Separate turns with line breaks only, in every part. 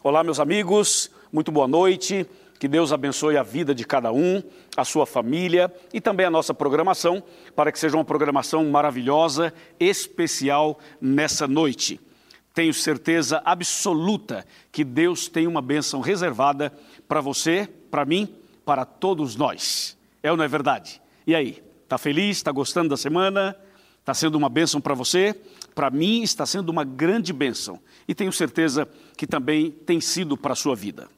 Olá, meus amigos, muito boa noite. Que Deus abençoe a vida de cada um, a sua família e também a nossa programação, para que seja uma programação maravilhosa, especial nessa noite. Tenho certeza absoluta que Deus tem uma bênção reservada para você, para mim, para todos nós. É ou não é verdade? E aí, está feliz? Está gostando da semana? Está sendo uma bênção para você? Para mim está sendo uma grande bênção e tenho certeza que também tem sido para a sua vida.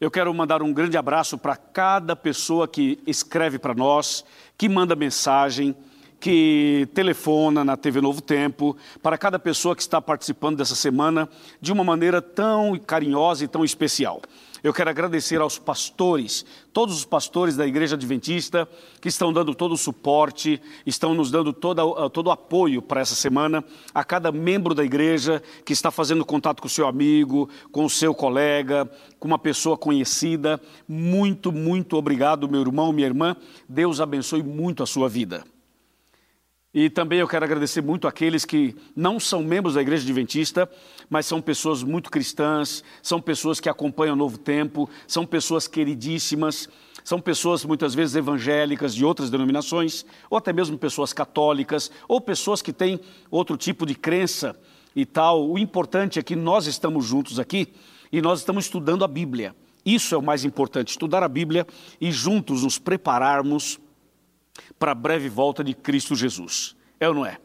Eu quero mandar um grande abraço para cada pessoa que escreve para nós, que manda mensagem, que telefona na TV Novo Tempo, para cada pessoa que está participando dessa semana de uma maneira tão carinhosa e tão especial. Eu quero agradecer aos pastores, todos os pastores da Igreja Adventista, que estão dando todo o suporte, estão nos dando todo, todo o apoio para essa semana, a cada membro da igreja que está fazendo contato com o seu amigo, com o seu colega, com uma pessoa conhecida. Muito, muito obrigado, meu irmão, minha irmã. Deus abençoe muito a sua vida. E também eu quero agradecer muito aqueles que não são membros da Igreja Adventista, mas são pessoas muito cristãs, são pessoas que acompanham o Novo Tempo, são pessoas queridíssimas, são pessoas muitas vezes evangélicas de outras denominações, ou até mesmo pessoas católicas, ou pessoas que têm outro tipo de crença e tal. O importante é que nós estamos juntos aqui e nós estamos estudando a Bíblia. Isso é o mais importante, estudar a Bíblia e juntos nos prepararmos para a breve volta de Cristo Jesus. É ou não é?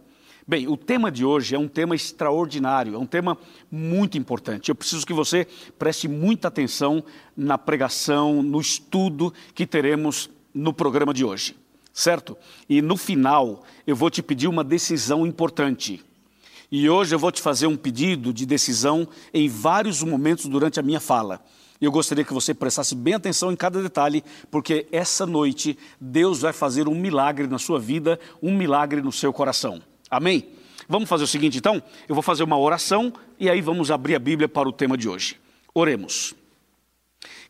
Bem, o tema de hoje é um tema extraordinário, é um tema muito importante. Eu preciso que você preste muita atenção na pregação, no estudo que teremos no programa de hoje, certo? E no final, eu vou te pedir uma decisão importante. E hoje eu vou te fazer um pedido de decisão em vários momentos durante a minha fala. Eu gostaria que você prestasse bem atenção em cada detalhe, porque essa noite Deus vai fazer um milagre na sua vida, um milagre no seu coração. Amém? Vamos fazer o seguinte então? Eu vou fazer uma oração e aí vamos abrir a Bíblia para o tema de hoje. Oremos.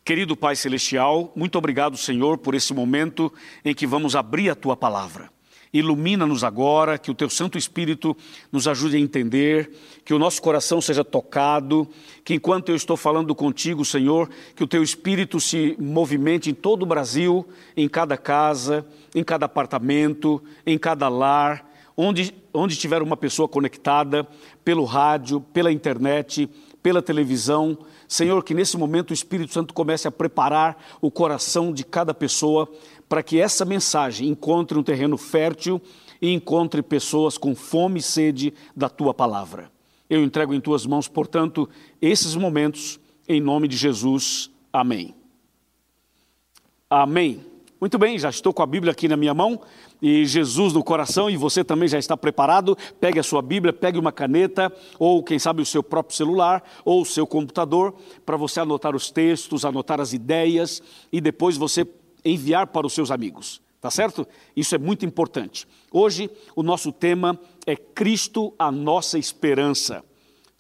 Querido Pai Celestial, muito obrigado, Senhor, por esse momento em que vamos abrir a tua palavra. Ilumina-nos agora, que o teu Santo Espírito nos ajude a entender, que o nosso coração seja tocado, que enquanto eu estou falando contigo, Senhor, que o teu Espírito se movimente em todo o Brasil, em cada casa, em cada apartamento, em cada lar, onde, onde tiver uma pessoa conectada, pelo rádio, pela internet, pela televisão. Senhor, que nesse momento o Espírito Santo comece a preparar o coração de cada pessoa para que essa mensagem encontre um terreno fértil e encontre pessoas com fome e sede da tua palavra. Eu entrego em tuas mãos, portanto, esses momentos, em nome de Jesus. Amém. Amém. Muito bem, já estou com a Bíblia aqui na minha mão e Jesus no coração e você também já está preparado. Pegue a sua Bíblia, pegue uma caneta ou quem sabe o seu próprio celular ou o seu computador para você anotar os textos, anotar as ideias e depois você enviar para os seus amigos, tá certo? Isso é muito importante. Hoje o nosso tema é Cristo, a nossa esperança.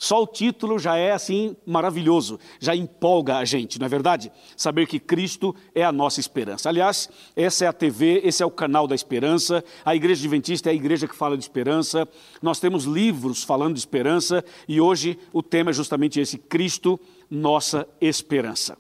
Só o título já é assim maravilhoso, já empolga a gente, não é verdade? Saber que Cristo é a nossa esperança. Aliás, essa é a TV, esse é o canal da esperança. A Igreja Adventista é a igreja que fala de esperança. Nós temos livros falando de esperança e hoje o tema é justamente esse: Cristo, nossa esperança.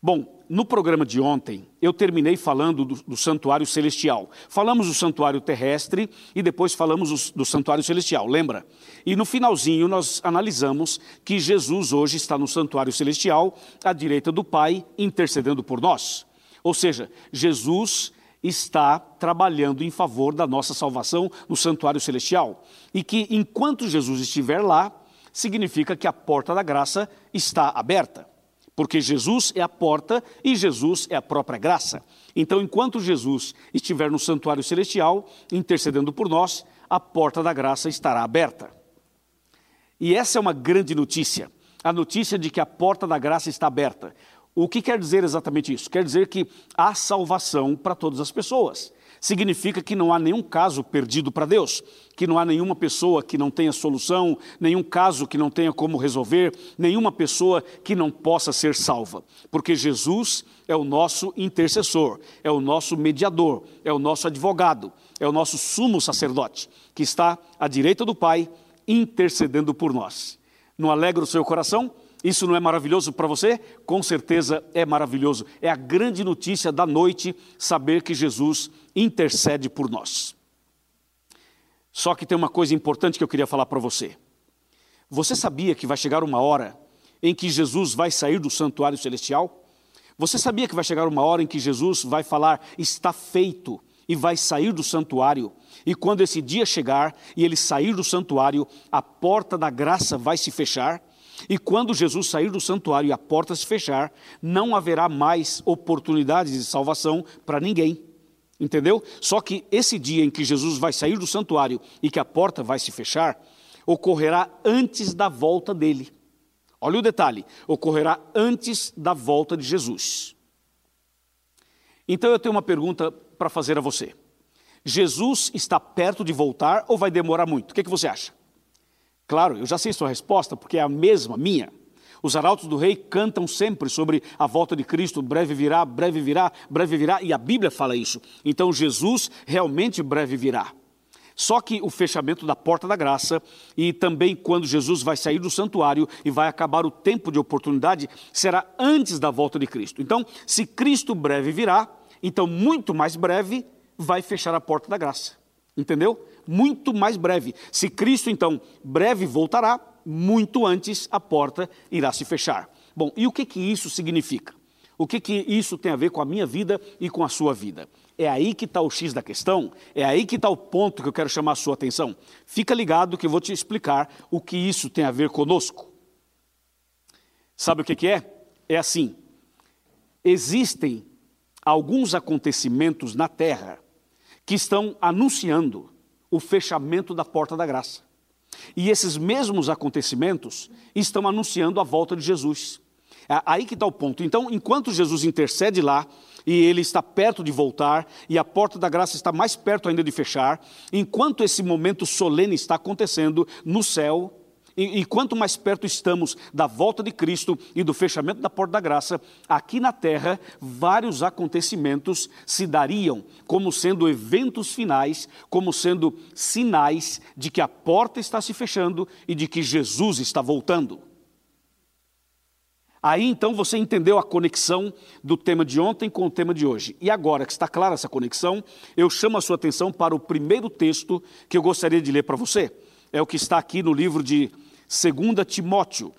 Bom, no programa de ontem, eu terminei falando do, do, santuário celestial. Falamos do santuário terrestre e depois falamos do, do santuário celestial, lembra? E no finalzinho nós analisamos que Jesus hoje está no santuário celestial, à direita do Pai, intercedendo por nós. Ou seja, Jesus está trabalhando em favor da nossa salvação no santuário celestial. E que enquanto Jesus estiver lá, significa que a porta da graça está aberta porque Jesus é a porta e Jesus é a própria graça. Então, enquanto Jesus estiver no santuário celestial, intercedendo por nós, a porta da graça estará aberta. E essa é uma grande notícia, a notícia de que a porta da graça está aberta. O que quer dizer exatamente isso? Quer dizer que há salvação para todas as pessoas significa que não há nenhum caso perdido para Deus, que não há nenhuma pessoa que não tenha solução, nenhum caso que não tenha como resolver, nenhuma pessoa que não possa ser salva, porque Jesus é o nosso intercessor, é o nosso mediador, é o nosso advogado, é o nosso sumo sacerdote, que está à direita do Pai intercedendo por nós. Não alegra o seu coração? Isso não é maravilhoso para você? Com certeza é maravilhoso. É a grande notícia da noite saber que Jesus intercede por nós. Só que tem uma coisa importante que eu queria falar para você. Você sabia que vai chegar uma hora em que Jesus vai sair do santuário celestial? Você sabia que vai chegar uma hora em que Jesus vai falar, está feito, e vai sair do santuário? E quando esse dia chegar e ele sair do santuário, a porta da graça vai se fechar? E quando Jesus sair do santuário e a porta se fechar, não haverá mais oportunidades de salvação para ninguém. Entendeu? Só que esse dia em que Jesus vai sair do santuário e que a porta vai se fechar, ocorrerá antes da volta dele. Olha o detalhe: ocorrerá antes da volta de Jesus. Então eu tenho uma pergunta para fazer a você. Jesus está perto de voltar ou vai demorar muito? O que, é que você acha? Claro, eu já sei sua resposta, porque é a mesma minha. Os arautos do rei cantam sempre sobre a volta de Cristo, breve virá, breve virá, breve virá, e a Bíblia fala isso. Então Jesus realmente breve virá. Só que o fechamento da porta da graça e também quando Jesus vai sair do santuário e vai acabar o tempo de oportunidade, será antes da volta de Cristo. Então, se Cristo breve virá, então muito mais breve vai fechar a porta da graça. Entendeu? Muito mais breve. Se Cristo, então, breve voltará, muito antes a porta irá se fechar. Bom, e o que, que isso significa? O que, que isso tem a ver com a minha vida e com a sua vida? É aí que está o X da questão, é aí que está o ponto que eu quero chamar a sua atenção. Fica ligado que eu vou te explicar o que isso tem a ver conosco. Sabe o que, que é? É assim: existem alguns acontecimentos na terra que estão anunciando o fechamento da porta da graça. E esses mesmos acontecimentos estão anunciando a volta de Jesus. É aí que está o ponto. Então, enquanto Jesus intercede lá, e ele está perto de voltar, e a porta da graça está mais perto ainda de fechar, enquanto esse momento solene está acontecendo no céu, e, e, quanto mais perto estamos da volta de Cristo e do fechamento da porta da graça, aqui na terra, vários acontecimentos se dariam como sendo eventos finais, como sendo sinais de que a porta está se fechando e de que Jesus está voltando. Aí então você entendeu a conexão do tema de ontem com o tema de hoje. E agora que está clara essa conexão, eu chamo a sua atenção para o primeiro texto que eu gostaria de ler para você. É o que está aqui no livro de 2 Timóteo.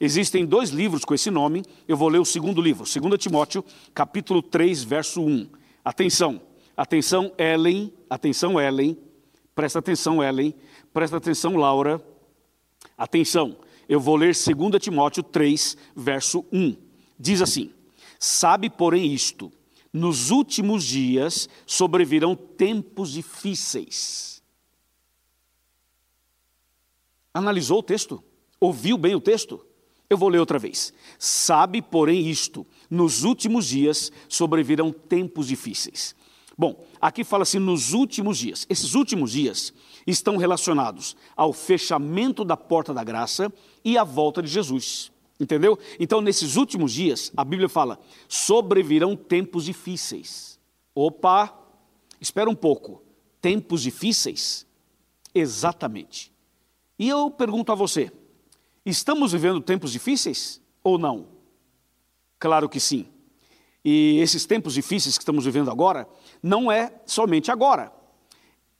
Existem dois livros com esse nome, eu vou ler o segundo livro, 2 Timóteo, capítulo 3, verso 1. Atenção, atenção Ellen, atenção Ellen, presta atenção Ellen, presta atenção Laura, atenção, eu vou ler 2 Timóteo 3, verso 1. Diz assim: Sabe, porém, isto, nos últimos dias sobrevirão tempos difíceis Analisou o texto? Ouviu bem o texto? Eu vou ler outra vez. Sabe, porém, isto: nos últimos dias sobrevirão tempos difíceis. Bom, aqui fala assim nos últimos dias. Esses últimos dias estão relacionados ao fechamento da porta da graça e à volta de Jesus. Entendeu? Então, nesses últimos dias, a Bíblia fala: sobrevirão tempos difíceis. Opa, espera um pouco. Tempos difíceis? Exatamente. E eu pergunto a você: estamos vivendo tempos difíceis ou não? Claro que sim. E esses tempos difíceis que estamos vivendo agora, não é somente agora.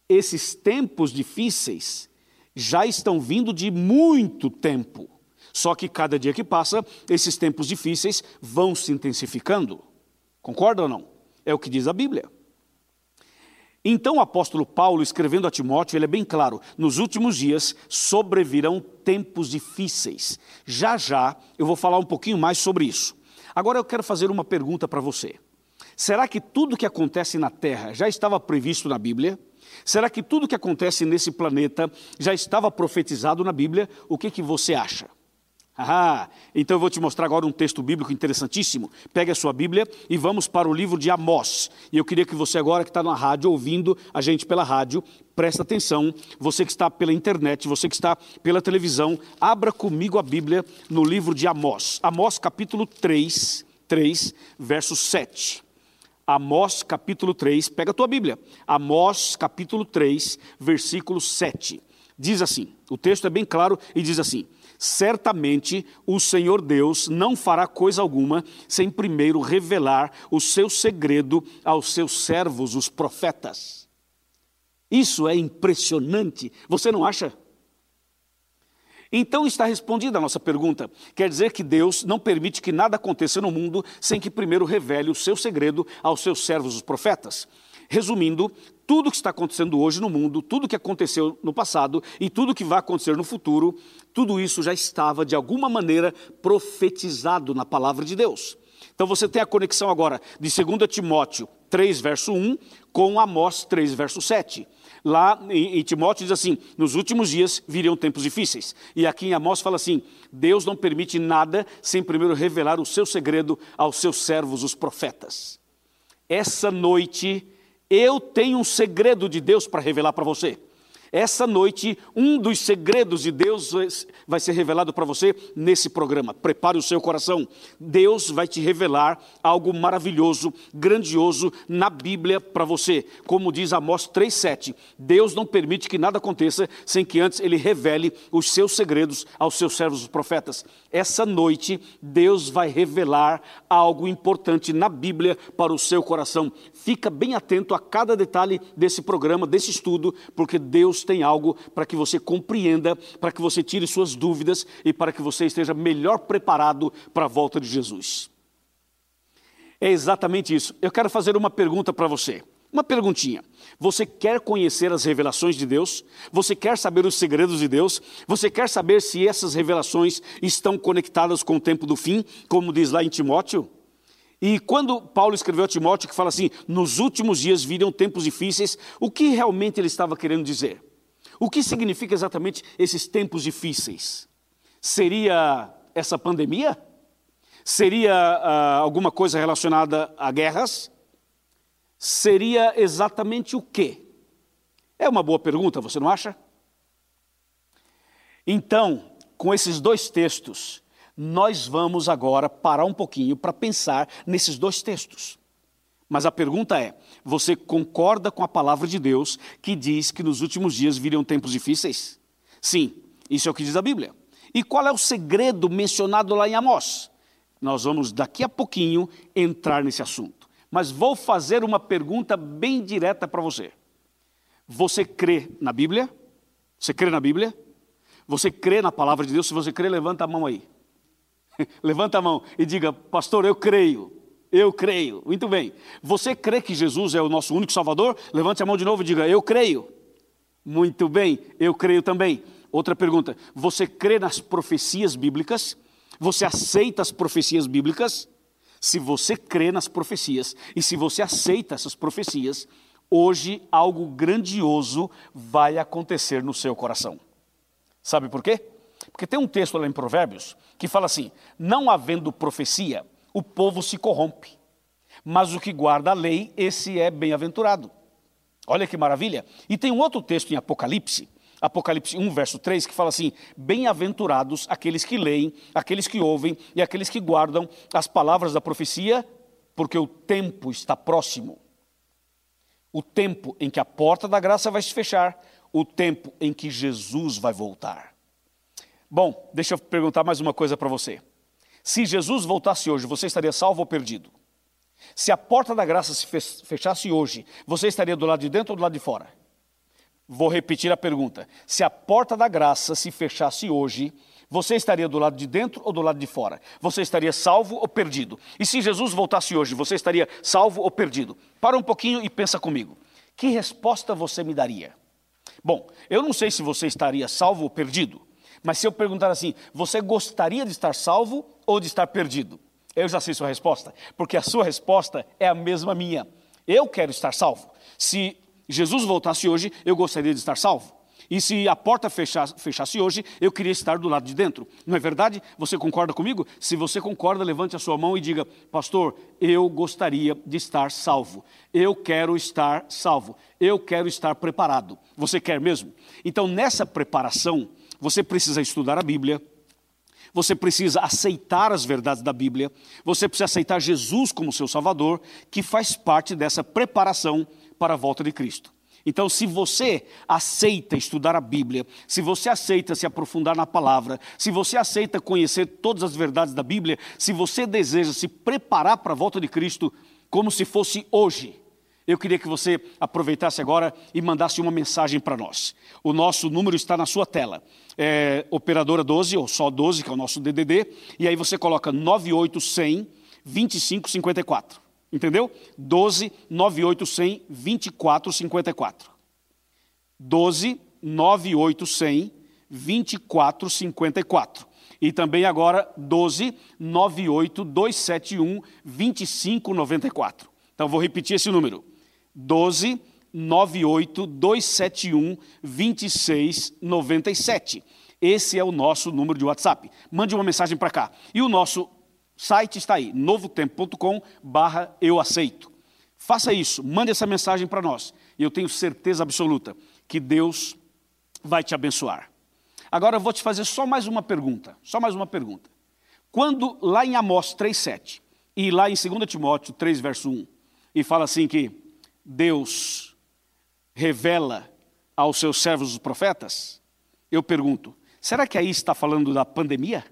Esses tempos difíceis já estão vindo de muito tempo. Só que cada dia que passa, esses tempos difíceis vão se intensificando. Concorda ou não? É o que diz a Bíblia. Então o apóstolo Paulo, escrevendo a Timóteo, ele é bem claro: nos últimos dias sobrevirão tempos difíceis. Já já eu vou falar um pouquinho mais sobre isso. Agora eu quero fazer uma pergunta para você. Será que tudo que acontece na Terra já estava previsto na Bíblia? Será que tudo que acontece nesse planeta já estava profetizado na Bíblia? O que, que você acha? Ah, então eu vou te mostrar agora um texto bíblico interessantíssimo. Pegue a sua Bíblia e vamos para o livro de Amós. E eu queria que você agora que está na rádio, ouvindo a gente pela rádio, presta atenção. Você que está pela internet, você que está pela televisão, abra comigo a Bíblia no livro de Amós. Amós capítulo 3, 3, verso 7. Amós capítulo 3, pega a tua Bíblia. Amós capítulo 3, versículo 7. Diz assim, o texto é bem claro e diz assim... Certamente o Senhor Deus não fará coisa alguma sem primeiro revelar o seu segredo aos seus servos, os profetas. Isso é impressionante, você não acha? Então está respondida a nossa pergunta. Quer dizer que Deus não permite que nada aconteça no mundo sem que primeiro revele o seu segredo aos seus servos, os profetas. Resumindo, tudo que está acontecendo hoje no mundo, tudo que aconteceu no passado e tudo que vai acontecer no futuro, tudo isso já estava de alguma maneira profetizado na palavra de Deus. Então você tem a conexão agora de 2 Timóteo 3, verso 1, com Amós 3, verso 7. Lá em, Timóteo diz assim: nos últimos dias viriam tempos difíceis. E aqui em Amós fala assim: Deus não permite nada sem primeiro revelar o seu segredo aos seus servos, os profetas. Essa noite eu tenho um segredo de Deus para revelar para você. Essa noite, um dos segredos de Deus vai ser revelado para você nesse programa. Prepare o seu coração. Deus vai te revelar algo maravilhoso, grandioso na Bíblia para você. Como diz Amós 3,7: Deus não permite que nada aconteça sem que antes ele revele os seus segredos aos seus servos, os profetas. Essa noite, Deus vai revelar algo importante na Bíblia para o seu coração. Fica bem atento a cada detalhe desse programa, desse estudo, porque Deus tem algo para que você compreenda, para que você tire suas dúvidas e para que você esteja melhor preparado para a volta de Jesus. É exatamente isso. Eu quero fazer uma pergunta para você. Uma perguntinha. Você quer conhecer as revelações de Deus? Você quer saber os segredos de Deus? Você quer saber se essas revelações estão conectadas com o tempo do fim, como diz lá em Timóteo? E quando Paulo escreveu a Timóteo que fala assim, nos últimos dias viriam tempos difíceis, o que realmente ele estava querendo dizer? O que significa exatamente esses tempos difíceis? Seria essa pandemia? Seria uh, alguma coisa relacionada a guerras? Seria exatamente o quê? É uma boa pergunta, você não acha? Então, com esses dois textos, nós vamos agora parar um pouquinho para pensar nesses dois textos. Mas a pergunta é: você concorda com a palavra de Deus que diz que nos últimos dias viriam tempos difíceis? Sim, isso é o que diz a Bíblia. E qual é o segredo mencionado lá em Amós? Nós vamos daqui a pouquinho entrar nesse assunto. Mas vou fazer uma pergunta bem direta para você. Você crê na Bíblia? Você crê na Bíblia? Você crê na palavra de Deus? Se você crê, levanta a mão aí. levanta a mão e diga, pastor, eu creio. Eu creio. Muito bem. Você crê que Jesus é o nosso único Salvador? Levante a mão de novo e diga: Eu creio. Muito bem, eu creio também. Outra pergunta: Você crê nas profecias bíblicas? Você aceita as profecias bíblicas? Se você crê nas profecias e se você aceita essas profecias, hoje algo grandioso vai acontecer no seu coração. Sabe por quê? Porque tem um texto lá em Provérbios que fala assim: Não havendo profecia, o povo se corrompe. Mas o que guarda a lei, esse é bem-aventurado. Olha que maravilha. E tem um outro texto em Apocalipse, Apocalipse 1, verso 3, que fala assim: Bem-aventurados aqueles que leem, aqueles que ouvem e aqueles que guardam as palavras da profecia, porque o tempo está próximo. O tempo em que a porta da graça vai se fechar, o tempo em que Jesus vai voltar. Bom, deixa eu perguntar mais uma coisa para você. Se Jesus voltasse hoje, você estaria salvo ou perdido? Se a porta da graça se fechasse hoje, você estaria do lado de dentro ou do lado de fora? Vou repetir a pergunta. Se a porta da graça se fechasse hoje, você estaria do lado de dentro ou do lado de fora? Você estaria salvo ou perdido? E se Jesus voltasse hoje, você estaria salvo ou perdido? Para um pouquinho e pensa comigo. Que resposta você me daria? Bom, eu não sei se você estaria salvo ou perdido, mas se eu perguntar assim, você gostaria de estar salvo ou de estar perdido? Eu já sei sua resposta, porque a sua resposta é a mesma minha. Eu quero estar salvo. Se Jesus voltasse hoje, eu gostaria de estar salvo. E se a porta fechasse, fechasse, hoje, eu queria estar do lado de dentro. Não é verdade? Você concorda comigo? Se você concorda, levante a sua mão e diga: Pastor, eu gostaria de estar salvo. Eu quero estar salvo. Eu quero estar preparado. Você quer mesmo? Então, nessa preparação, você precisa estudar a Bíblia, você precisa aceitar as verdades da Bíblia, você precisa aceitar Jesus como seu Salvador, que faz parte dessa preparação para a volta de Cristo. Então, se você aceita estudar a Bíblia, se você aceita se aprofundar na palavra, se você aceita conhecer todas as verdades da Bíblia, se você deseja se preparar para a volta de Cristo como se fosse hoje, eu queria que você aproveitasse agora e mandasse uma mensagem para nós. O nosso número está na sua tela. É, operadora 12, ou só 12, que é o nosso DDD, e aí você coloca 9800 2554. Entendeu? 12 9800 2454. 12 9800 2454. E também agora 12 98 271 2594. Então vou repetir esse número. 12 98 271 2697. Esse é o nosso número de WhatsApp. Mande uma mensagem para cá. E o nosso site está aí, novotempo.com barra eu aceito. Faça isso, mande essa mensagem para nós. E eu tenho certeza absoluta que Deus vai te abençoar. Agora eu vou te fazer só mais uma pergunta, só mais uma pergunta. Quando lá em Amós 3,7 e lá em 2 Timóteo 3, verso 1, e fala assim que Deus revela aos seus servos os profetas, eu pergunto, será que aí está falando da pandemia?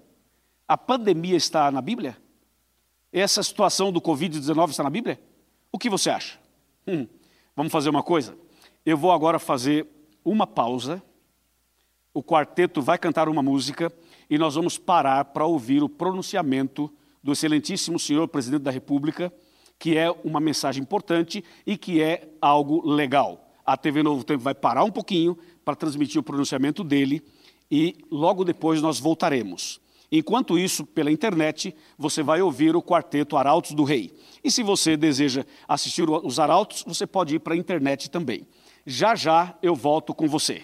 A pandemia está na Bíblia? Essa situação do Covid-19 está na Bíblia? O que você acha? Hum, vamos fazer uma coisa? Eu vou agora fazer uma pausa, o quarteto vai cantar uma música e nós vamos parar para ouvir o pronunciamento do excelentíssimo senhor presidente da República, que é uma mensagem importante e que é algo legal. A TV Novo Tempo vai parar um pouquinho para transmitir o pronunciamento dele e logo depois nós voltaremos. Enquanto isso, pela internet, você vai ouvir o quarteto Arautos do Rei. E se você deseja assistir os Arautos, você pode ir para a internet também. Já já eu volto com você.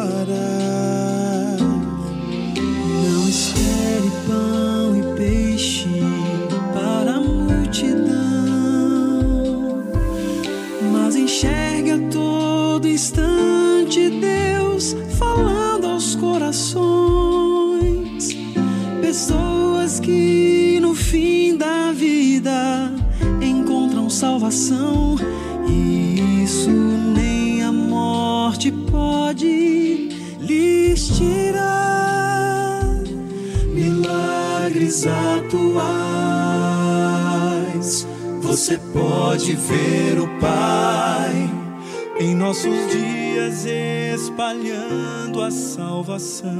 espere pode
ver o Pai em nossos dias espalhando a salvação.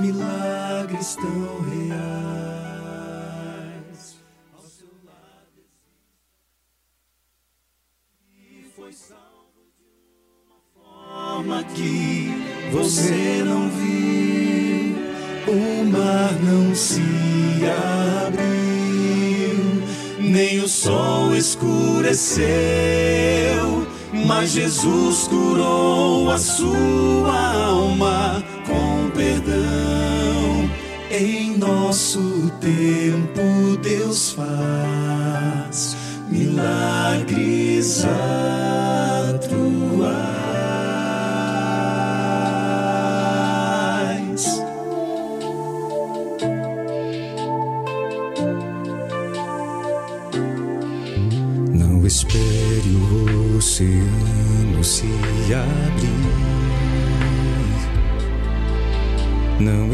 Milagres tão reais. que você não viu, o mar não se abriu, nem o sol escureceu, mas Jesus curou a sua alma com perdão. Em nosso tempo, Deus faz milagres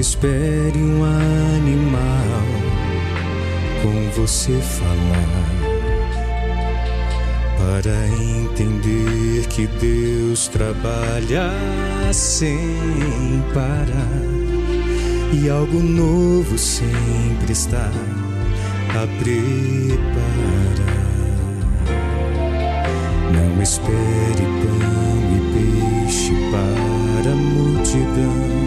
espere um animal com você falar para entender que Deus trabalha sem parar e algo novo sempre está a preparar.
Não espere pão e peixe para a multidão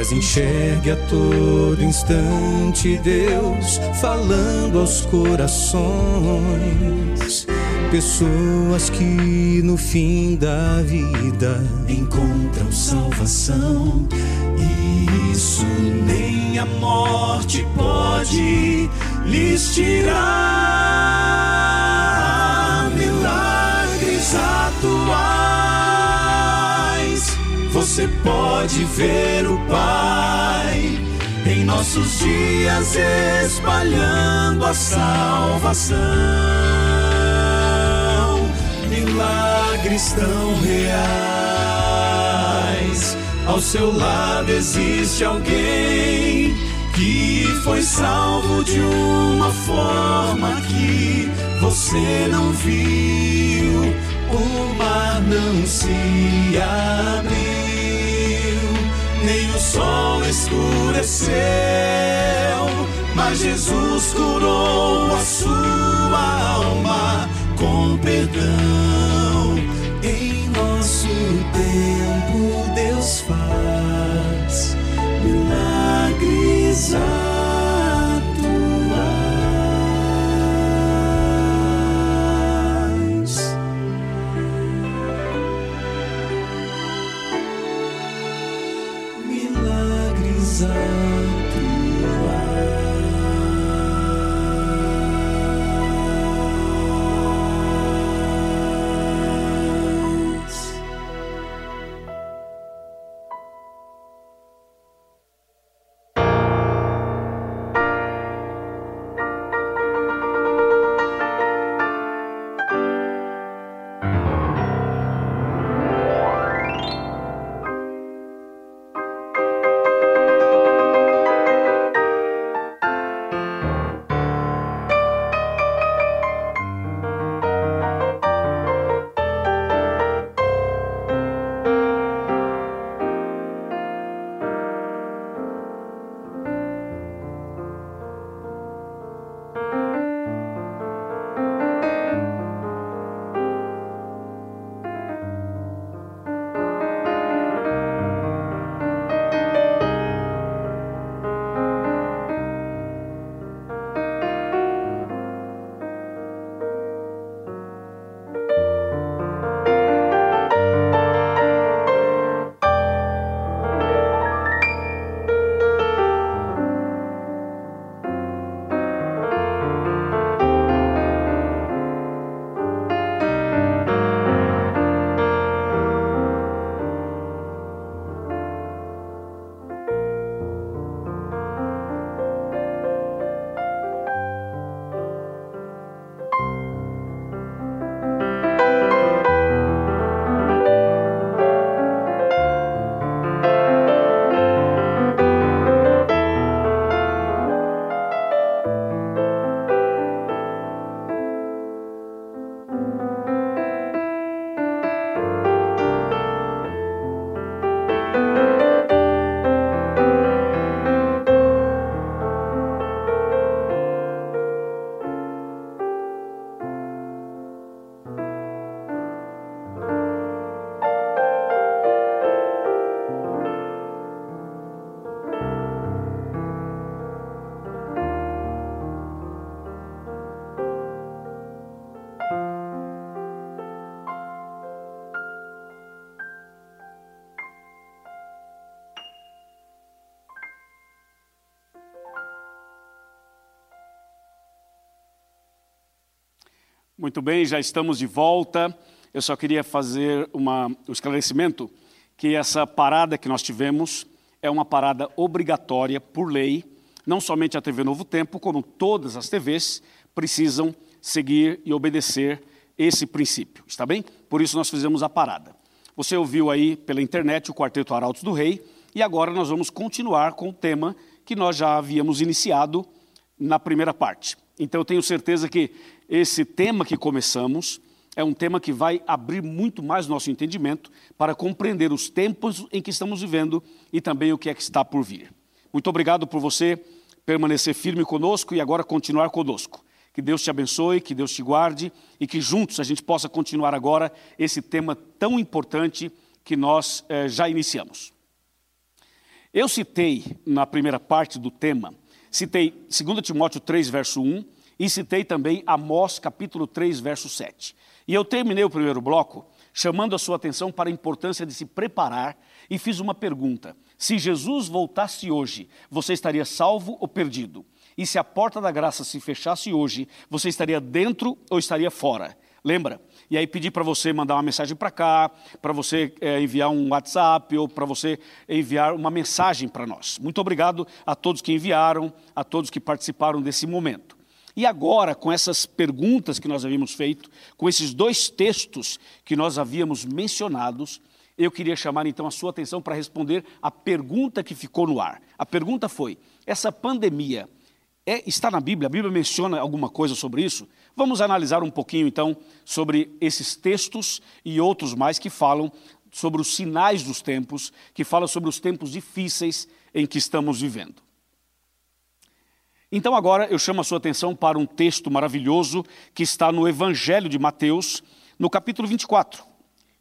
mas enxergue a todo instante Deus falando aos corações. Pessoas que no fim da vida encontram salvação. E isso nem a morte pode lhes tirar. Você pode ver o Pai em nossos dias espalhando a salvação. Milagres tão reais. Ao seu lado existe alguém que foi salvo de uma forma que você não viu. O mar não se abriu nem o sol escureceu, mas Jesus curou a sua alma com perdão. Em nosso tempo, Deus faz milagres. sun.
Muito bem, já estamos de volta. Eu só queria fazer uma, um esclarecimento que essa parada que nós tivemos é uma parada obrigatória por lei. Não somente a TV Novo Tempo, como todas as TVs precisam seguir e obedecer esse princípio, está bem? Por isso nós fizemos a parada. Você ouviu aí pela internet o Quarteto Arautos do Rei e agora nós vamos continuar com o tema que nós já havíamos iniciado na primeira parte. Então eu tenho certeza que esse tema que começamos é um tema que vai abrir muito mais nosso entendimento para compreender os tempos em que estamos vivendo e também o que é que está por vir. Muito obrigado por você permanecer firme conosco e agora continuar conosco. Que Deus te abençoe, que Deus te guarde e que juntos a gente possa continuar agora esse tema tão importante que nós eh, já iniciamos. Eu citei na primeira parte do tema, citei 2 Timóteo 3, verso 1 e citei também Amós capítulo 3, verso 7. E eu terminei o primeiro bloco chamando a sua atenção para a importância de se preparar e fiz uma pergunta: se Jesus voltasse hoje, você estaria salvo ou perdido? E se a porta da graça se fechasse hoje, você estaria dentro ou estaria fora? Lembra? E aí pedi para você mandar uma mensagem para cá, para você é, enviar um WhatsApp ou para você enviar uma mensagem para nós. Muito obrigado a todos que enviaram, a todos que participaram desse momento. E agora, com essas perguntas que nós havíamos feito, com esses dois textos que nós havíamos mencionados, eu queria chamar então a sua atenção para responder a pergunta que ficou no ar. A pergunta foi: essa pandemia é, está na Bíblia? A Bíblia menciona alguma coisa sobre isso? Vamos analisar um pouquinho então sobre esses textos e outros mais que falam sobre os sinais dos tempos, que falam sobre os tempos difíceis em que estamos vivendo. Então agora eu chamo a sua atenção para um texto maravilhoso que está no Evangelho de Mateus, no capítulo 24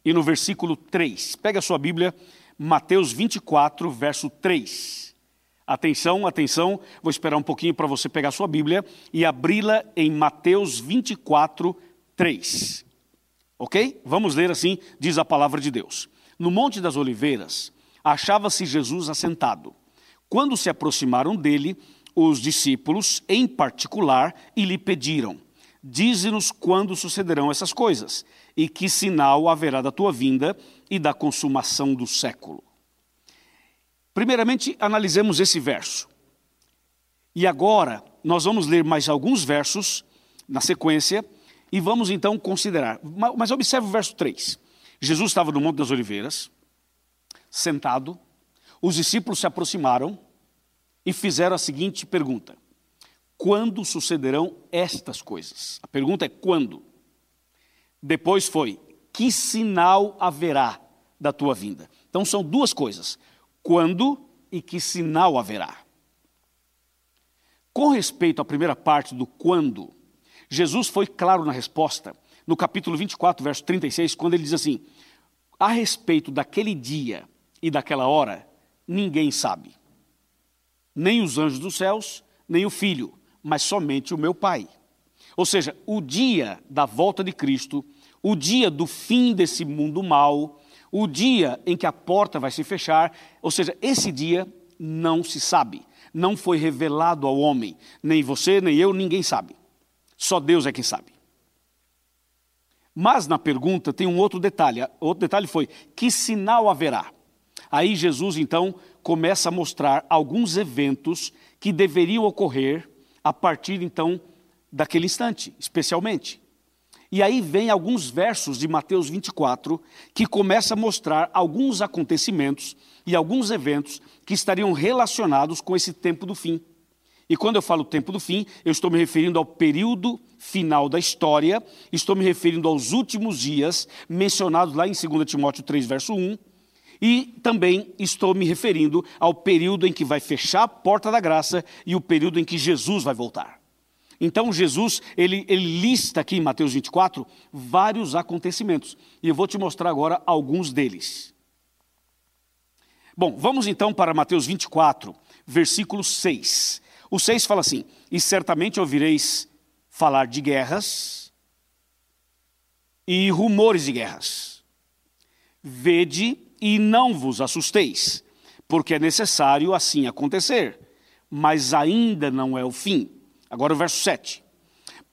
e no versículo 3. Pega a sua Bíblia, Mateus 24, verso 3. Atenção, atenção, vou esperar um pouquinho para você pegar sua Bíblia e abri-la em Mateus 24, 3. Ok? Vamos ler assim, diz a palavra de Deus. No Monte das Oliveiras, achava-se Jesus assentado. Quando se aproximaram dele, os discípulos, em particular, e lhe pediram: Dize-nos quando sucederão essas coisas, e que sinal haverá da tua vinda e da consumação do século. Primeiramente, analisemos esse verso. E agora, nós vamos ler mais alguns versos na sequência e vamos então considerar. Mas observe o verso 3. Jesus estava no Monte das Oliveiras, sentado, os discípulos se aproximaram e fizeram a seguinte pergunta: Quando sucederão estas coisas? A pergunta é quando? Depois foi: Que sinal haverá da tua vinda? Então são duas coisas: quando e que sinal haverá. Com respeito à primeira parte do quando, Jesus foi claro na resposta, no capítulo 24, verso 36, quando ele diz assim: A respeito daquele dia e daquela hora, ninguém sabe nem os anjos dos céus, nem o filho, mas somente o meu Pai. Ou seja, o dia da volta de Cristo, o dia do fim desse mundo mal, o dia em que a porta vai se fechar, ou seja, esse dia não se sabe, não foi revelado ao homem, nem você, nem eu, ninguém sabe. Só Deus é quem sabe. Mas na pergunta tem um outro detalhe. Outro detalhe foi: que sinal haverá? Aí Jesus então começa a mostrar alguns eventos que deveriam ocorrer a partir então daquele instante, especialmente. E aí vem alguns versos de Mateus 24 que começa a mostrar alguns acontecimentos e alguns eventos que estariam relacionados com esse tempo do fim. E quando eu falo tempo do fim, eu estou me referindo ao período final da história, estou me referindo aos últimos dias mencionados lá em 2 Timóteo 3, verso 1, e também estou me referindo ao período em que vai fechar a porta da graça e o período em que Jesus vai voltar. Então Jesus, ele, ele lista aqui em Mateus 24 vários acontecimentos. E eu vou te mostrar agora alguns deles. Bom, vamos então para Mateus 24, versículo 6. O 6 fala assim: E certamente ouvireis falar de guerras e rumores de guerras. Vede e não vos assusteis, porque é necessário assim acontecer, mas ainda não é o fim. Agora o verso 7.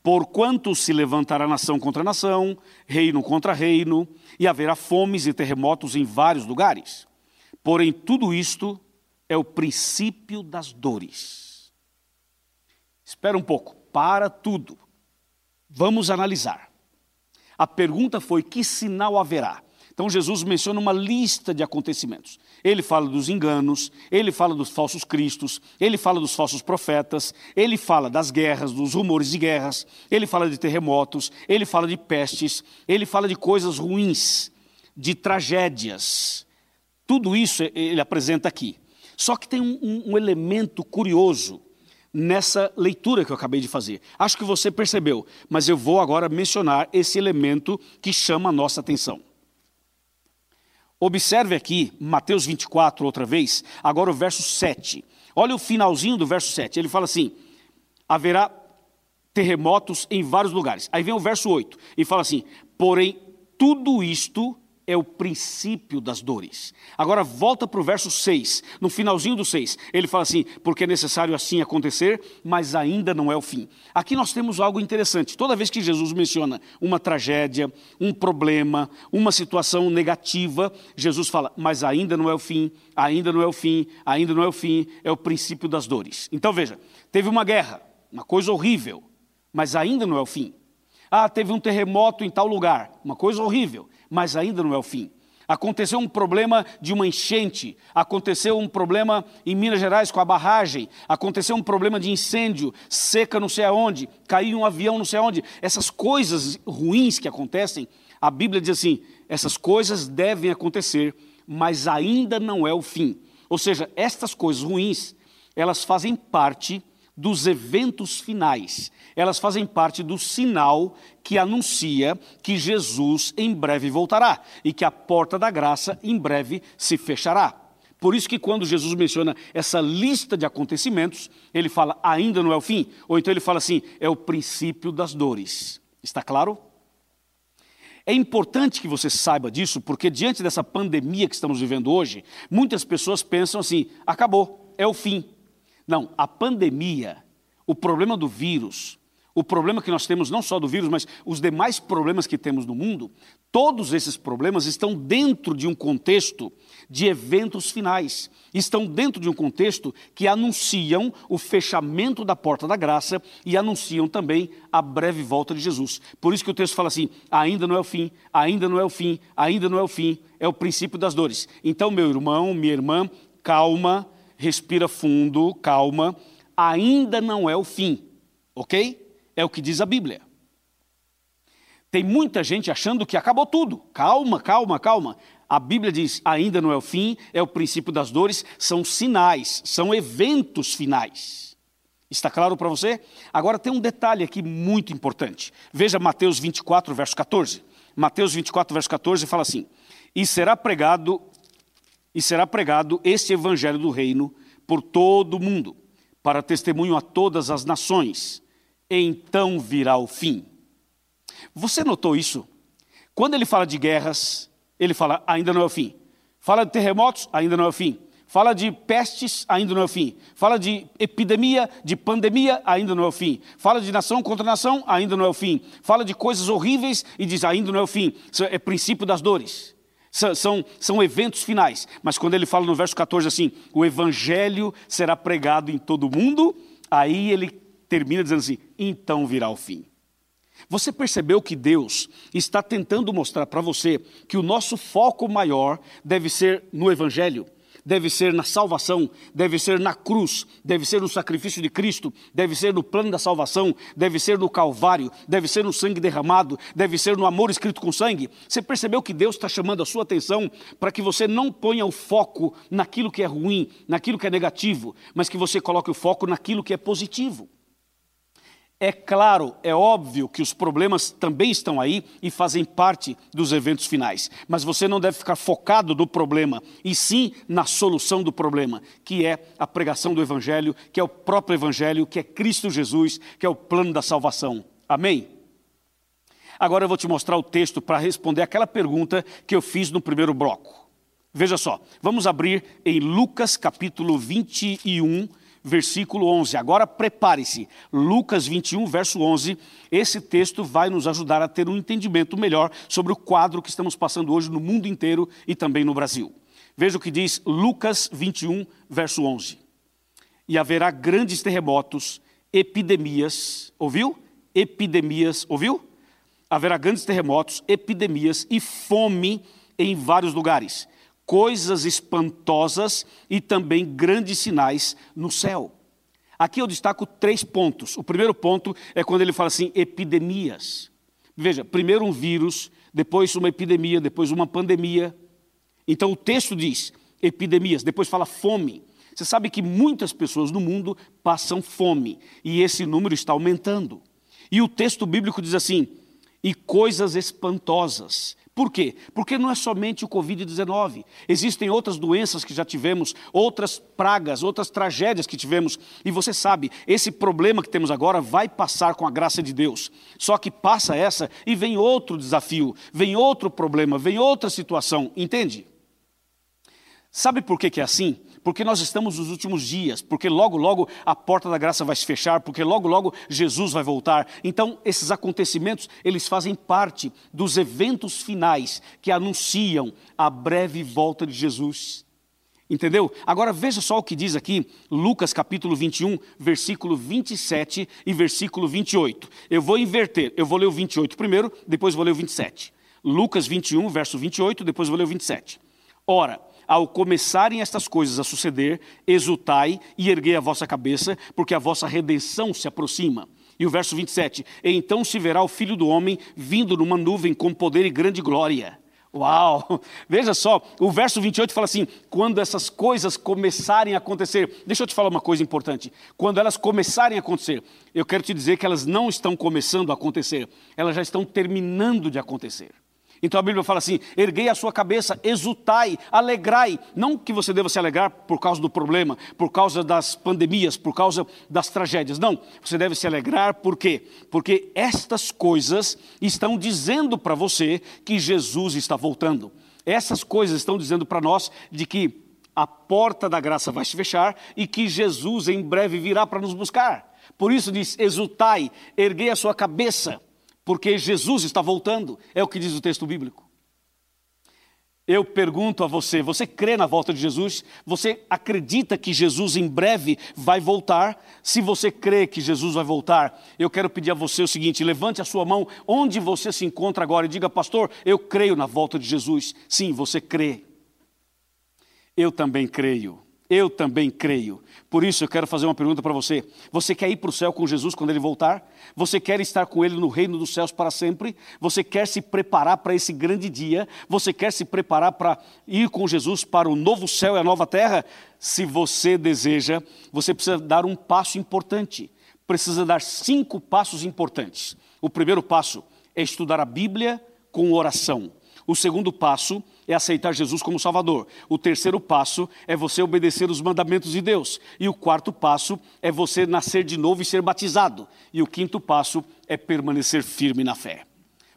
Porquanto se levantará nação contra nação, reino contra reino, e haverá fomes e terremotos em vários lugares. Porém, tudo isto é o princípio das dores. Espera um pouco, para tudo. Vamos analisar. A pergunta foi: que sinal haverá? Então Jesus menciona uma lista de acontecimentos. Ele fala dos enganos, ele fala dos falsos cristos, ele fala dos falsos profetas, ele fala das guerras, dos rumores de guerras, ele fala de terremotos, ele fala de pestes, ele fala de coisas ruins, de tragédias. Tudo isso ele apresenta aqui. Só que tem um, um elemento curioso nessa leitura que eu acabei de fazer. Acho que você percebeu, mas eu vou agora mencionar esse elemento que chama a nossa atenção. Observe aqui, Mateus 24, outra vez, agora o verso 7. Olha o finalzinho do verso 7. Ele fala assim: haverá terremotos em vários lugares. Aí vem o verso 8 e fala assim: porém, tudo isto é o princípio das dores. Agora volta para o verso 6, no finalzinho do 6, ele fala assim: porque é necessário assim acontecer, mas ainda não é o fim. Aqui nós temos algo interessante. Toda vez que Jesus menciona uma tragédia, um problema, uma situação negativa, Jesus fala: mas ainda não é o fim, ainda não é o fim, ainda não é o fim, é o princípio das dores. Então veja: teve uma guerra, uma coisa horrível, mas ainda não é o fim. Ah, teve um terremoto em tal lugar, uma coisa horrível, mas ainda não é o fim. Aconteceu um problema de uma enchente, aconteceu um problema em Minas Gerais com a barragem, aconteceu um problema de incêndio, seca não sei aonde, caiu um avião não sei aonde. Essas coisas ruins que acontecem, a Bíblia diz assim: essas coisas devem acontecer, mas ainda não é o fim. Ou seja, estas coisas ruins, elas fazem parte dos eventos finais. Elas fazem parte do sinal que anuncia que Jesus em breve voltará e que a porta da graça em breve se fechará. Por isso que quando Jesus menciona essa lista de acontecimentos, ele fala ainda não é o fim, ou então ele fala assim, é o princípio das dores. Está claro? É importante que você saiba disso, porque diante dessa pandemia que estamos vivendo hoje, muitas pessoas pensam assim: acabou, é o fim. Não, a pandemia, o problema do vírus, o problema que nós temos, não só do vírus, mas os demais problemas que temos no mundo, todos esses problemas estão dentro de um contexto de eventos finais. Estão dentro de um contexto que anunciam o fechamento da porta da graça e anunciam também a breve volta de Jesus. Por isso que o texto fala assim: ainda não é o fim, ainda não é o fim, ainda não é o fim, é o princípio das dores. Então, meu irmão, minha irmã, calma respira fundo, calma, ainda não é o fim, ok? É o que diz a Bíblia. Tem muita gente achando que acabou tudo. Calma, calma, calma. A Bíblia diz: ainda não é o fim, é o princípio das dores, são sinais, são eventos finais. Está claro para você? Agora tem um detalhe aqui muito importante. Veja Mateus 24, verso 14. Mateus 24, verso 14 fala assim: E será pregado e será pregado este evangelho do reino por todo o mundo, para testemunho a todas as nações. Então virá o fim. Você notou isso? Quando ele fala de guerras, ele fala ainda não é o fim. Fala de terremotos, ainda não é o fim. Fala de pestes, ainda não é o fim. Fala de epidemia, de pandemia, ainda não é o fim. Fala de nação contra nação, ainda não é o fim. Fala de coisas horríveis e diz ainda não é o fim. Isso é princípio das dores são, são, são eventos finais. Mas quando ele fala no verso 14 assim, o evangelho será pregado em todo o mundo, aí ele termina dizendo assim, então virá o fim. Você percebeu que Deus está tentando mostrar para você que o nosso foco maior deve ser no evangelho? Deve ser na salvação, deve ser na cruz, deve ser no sacrifício de Cristo, deve ser no plano da salvação, deve ser no Calvário, deve ser no sangue derramado, deve ser no amor escrito com sangue. Você percebeu que Deus está chamando a sua atenção para que você não ponha o foco naquilo que é ruim, naquilo que é negativo, mas que você coloque o foco naquilo que é positivo. É claro, é óbvio que os problemas também estão aí e fazem parte dos eventos finais, mas você não deve ficar focado no problema, e sim na solução do problema, que é a pregação do Evangelho, que é o próprio Evangelho, que é Cristo Jesus, que é o plano da salvação. Amém? Agora eu vou te mostrar o texto para responder aquela pergunta que eu fiz no primeiro bloco. Veja só, vamos abrir em Lucas capítulo 21, versículo 11. Agora prepare-se. Lucas 21, verso 11. Esse texto vai nos ajudar a ter um entendimento melhor sobre o quadro que estamos passando hoje no mundo inteiro e também no Brasil. Veja o que diz Lucas 21, verso 11. E haverá grandes terremotos, epidemias, ouviu? Epidemias, ouviu? Haverá grandes terremotos, epidemias e fome em vários lugares coisas espantosas e também grandes sinais no céu. Aqui eu destaco três pontos. O primeiro ponto é quando ele fala assim: epidemias. Veja, primeiro um vírus, depois uma epidemia, depois uma pandemia. Então o texto diz epidemias, depois fala fome. Você sabe que muitas pessoas no mundo passam fome e esse número está aumentando. E o texto bíblico diz assim: e coisas espantosas. Por quê? Porque não é somente o Covid-19. Existem outras doenças que já tivemos, outras pragas, outras tragédias que tivemos. E você sabe, esse problema que temos agora vai passar com a graça de Deus. Só que passa essa e vem outro desafio, vem outro problema, vem outra situação. Entende? Sabe por que, que é assim? Porque nós estamos nos últimos dias, porque logo, logo a porta da graça vai se fechar, porque logo, logo Jesus vai voltar. Então, esses acontecimentos, eles fazem parte dos eventos finais que anunciam a breve volta de Jesus. Entendeu? Agora veja só o que diz aqui, Lucas capítulo 21, versículo 27 e versículo 28. Eu vou inverter, eu vou ler o 28 primeiro, depois vou ler o 27. Lucas 21, verso 28, depois vou ler o 27. Ora, ao começarem estas coisas a suceder, exultai e erguei a vossa cabeça, porque a vossa redenção se aproxima. E o verso 27, e então se verá o Filho do Homem vindo numa nuvem com poder e grande glória. Uau! Veja só, o verso 28 fala assim: quando essas coisas começarem a acontecer. Deixa eu te falar uma coisa importante. Quando elas começarem a acontecer, eu quero te dizer que elas não estão começando a acontecer, elas já estão terminando de acontecer. Então a Bíblia fala assim: erguei a sua cabeça, exultai, alegrai. Não que você deva se alegrar por causa do problema, por causa das pandemias, por causa das tragédias. Não, você deve se alegrar por quê? Porque estas coisas estão dizendo para você que Jesus está voltando. Essas coisas estão dizendo para nós de que a porta da graça vai se fechar e que Jesus em breve virá para nos buscar. Por isso diz: exultai, erguei a sua cabeça porque Jesus está voltando, é o que diz o texto bíblico. Eu pergunto a você: você crê na volta de Jesus? Você acredita que Jesus em breve vai voltar? Se você crê que Jesus vai voltar, eu quero pedir a você o seguinte: levante a sua mão onde você se encontra agora e diga, pastor, eu creio na volta de Jesus. Sim, você crê. Eu também creio. Eu também creio. Por isso eu quero fazer uma pergunta para você. Você quer ir para o céu com Jesus quando ele voltar? Você quer estar com ele no reino dos céus para sempre? Você quer se preparar para esse grande dia? Você quer se preparar para ir com Jesus para o novo céu e a nova terra? Se você deseja, você precisa dar um passo importante. Precisa dar cinco passos importantes. O primeiro passo é estudar a Bíblia com oração. O segundo passo é aceitar Jesus como Salvador. O terceiro passo é você obedecer os mandamentos de Deus. E o quarto passo é você nascer de novo e ser batizado. E o quinto passo é permanecer firme na fé.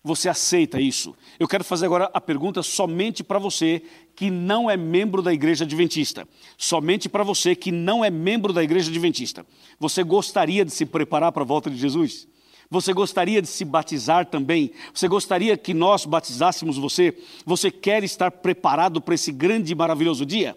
Você aceita isso? Eu quero fazer agora a pergunta somente para você que não é membro da igreja adventista. Somente para você que não é membro da igreja adventista. Você gostaria de se preparar para a volta de Jesus? Você gostaria de se batizar também? Você gostaria que nós batizássemos você? Você quer estar preparado para esse grande e maravilhoso dia?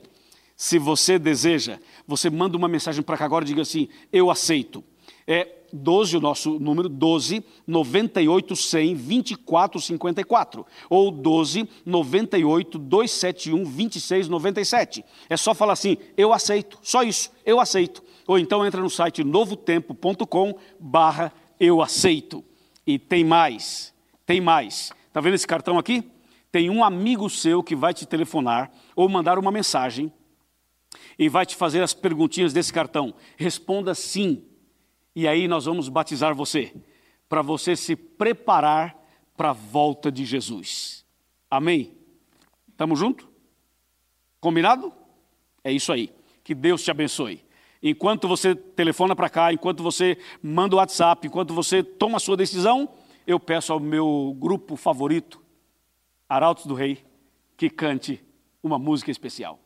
Se você deseja, você manda uma mensagem para cá agora e diga assim: Eu aceito. É 12, o nosso número 12 98 100 24 54 ou 12 98 271 26 97. É só falar assim: eu aceito, só isso, eu aceito. Ou então entra no site novotempo.com/barra eu aceito. E tem mais, tem mais. Está vendo esse cartão aqui? Tem um amigo seu que vai te telefonar ou mandar uma mensagem e vai te fazer as perguntinhas desse cartão. Responda sim. E aí nós vamos batizar você, para você se preparar para a volta de Jesus. Amém? Estamos juntos? Combinado? É isso aí. Que Deus te abençoe. Enquanto você telefona para cá, enquanto você manda o WhatsApp, enquanto você toma a sua decisão, eu peço ao meu grupo favorito, Arautos do Rei, que cante uma música especial.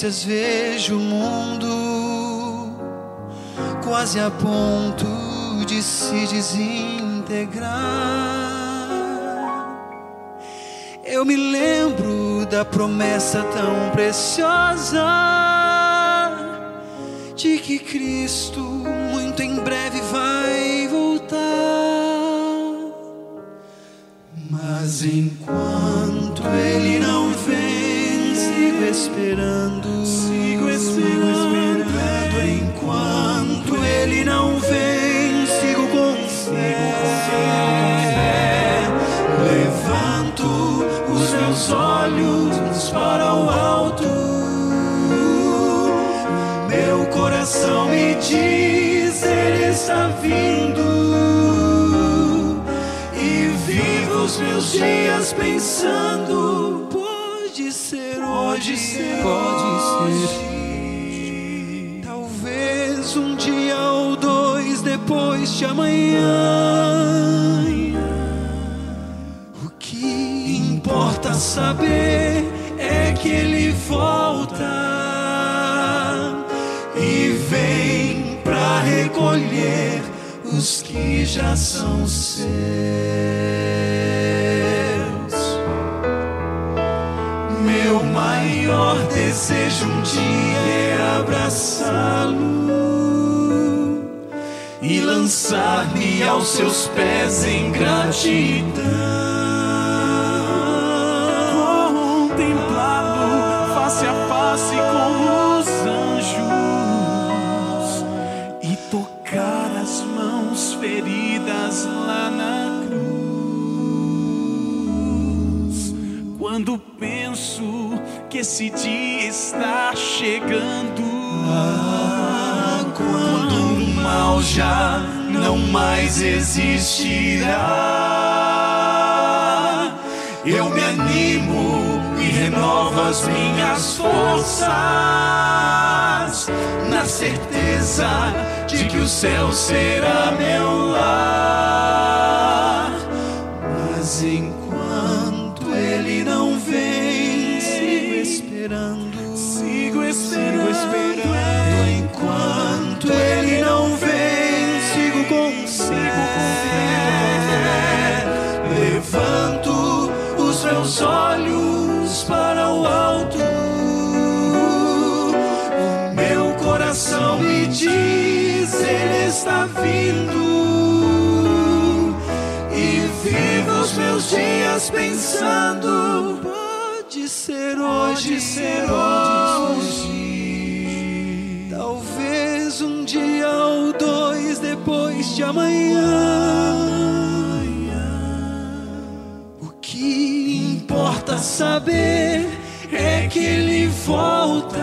Notícias, vejo o mundo quase a ponto de se desintegrar. Eu me lembro da promessa tão preciosa de que Cristo muito em breve vai voltar. Mas enquanto esperando, sigo esperando, enquanto Ele não vem, sigo com fé. Levanto os meus olhos para o alto, meu coração me diz Ele está vindo. E vivo os meus dias pensando pode ser pode ser talvez um dia ou dois depois de amanhã o que importa saber é que ele volta e vem pra recolher os que já são seus. Maior desejo um dia é abraçá-lo e lançar-me aos seus pés em gratidão.
Contemplá-lo face a face com os anjos e tocar as mãos feridas lá na cruz. Quando penso que esse dia está chegando, quando o mal já não mais existirá, eu me animo e renovo as minhas forças na certeza de que o céu será meu lar. Mas enquanto esperando, enquanto ele não vem, sigo consigo com fé. Levanto os meus olhos para o alto. O meu coração me diz, ele está vindo. E vivo os meus dias pensando, pode ser hoje, ser hoje. Depois de amanhã. O que importa saber é que ele volta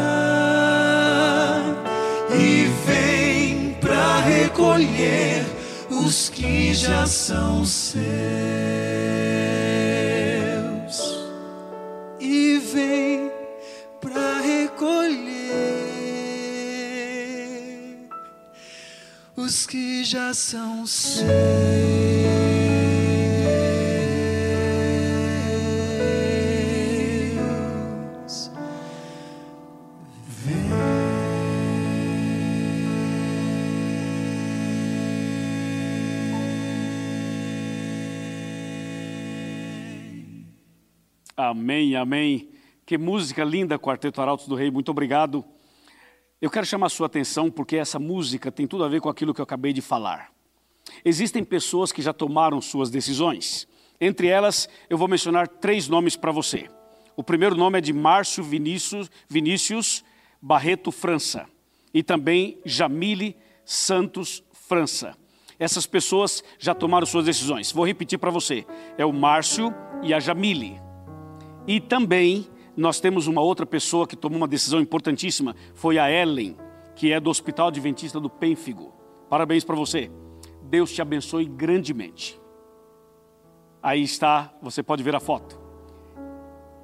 e vem pra recolher os que já são seus. Os que já são seus.
Amém, amém. Que música linda, Quarteto Arautos do Rei, muito obrigado. Eu quero chamar a sua atenção porque essa música tem tudo a ver com aquilo que eu acabei de falar. Existem pessoas que já tomaram suas decisões. Entre elas, eu vou mencionar três nomes para você. O primeiro nome é de Márcio Vinícius, Vinícius Barreto França e também Jamile Santos França. Essas pessoas já tomaram suas decisões. Vou repetir para você. É o Márcio e a Jamile. E também nós temos uma outra pessoa que tomou uma decisão importantíssima, foi a Ellen. que é do Hospital Adventista do Pênfigo. Parabéns para você. Deus te abençoe grandemente. Aí está, você pode ver a foto.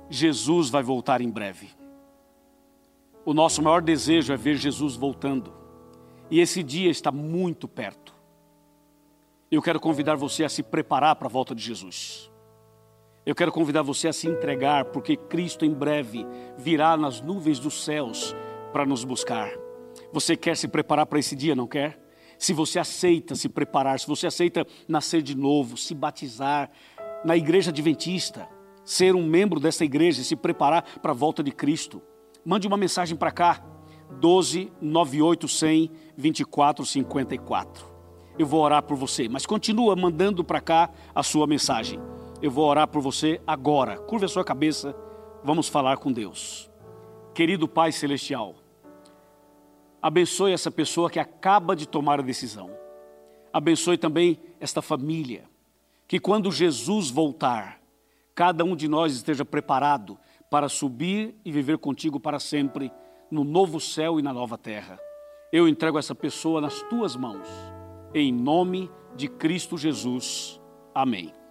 Jesus vai voltar em breve. O nosso maior desejo é ver Jesus voltando. E esse dia está muito perto. Eu quero convidar você a se preparar para a volta de Jesus. Eu quero convidar você a se entregar, porque Cristo em breve virá nas nuvens dos céus para nos buscar. Você quer se preparar para esse dia, não quer? Se você aceita se preparar, se você aceita nascer de novo, se batizar na igreja adventista, ser um membro dessa igreja e se preparar para a volta de Cristo, mande uma mensagem para cá, 12 98 100 24 54. Eu vou orar por você, mas continua mandando para cá a sua mensagem. Eu vou orar por você agora. Curva a sua cabeça, vamos falar com Deus. Querido Pai Celestial, abençoe essa pessoa que acaba de tomar a decisão. Abençoe também esta família. Que quando Jesus voltar, cada um de nós esteja preparado para subir e viver contigo para sempre no novo céu e na nova terra. Eu entrego essa pessoa nas tuas mãos, em nome de Cristo Jesus. Amém.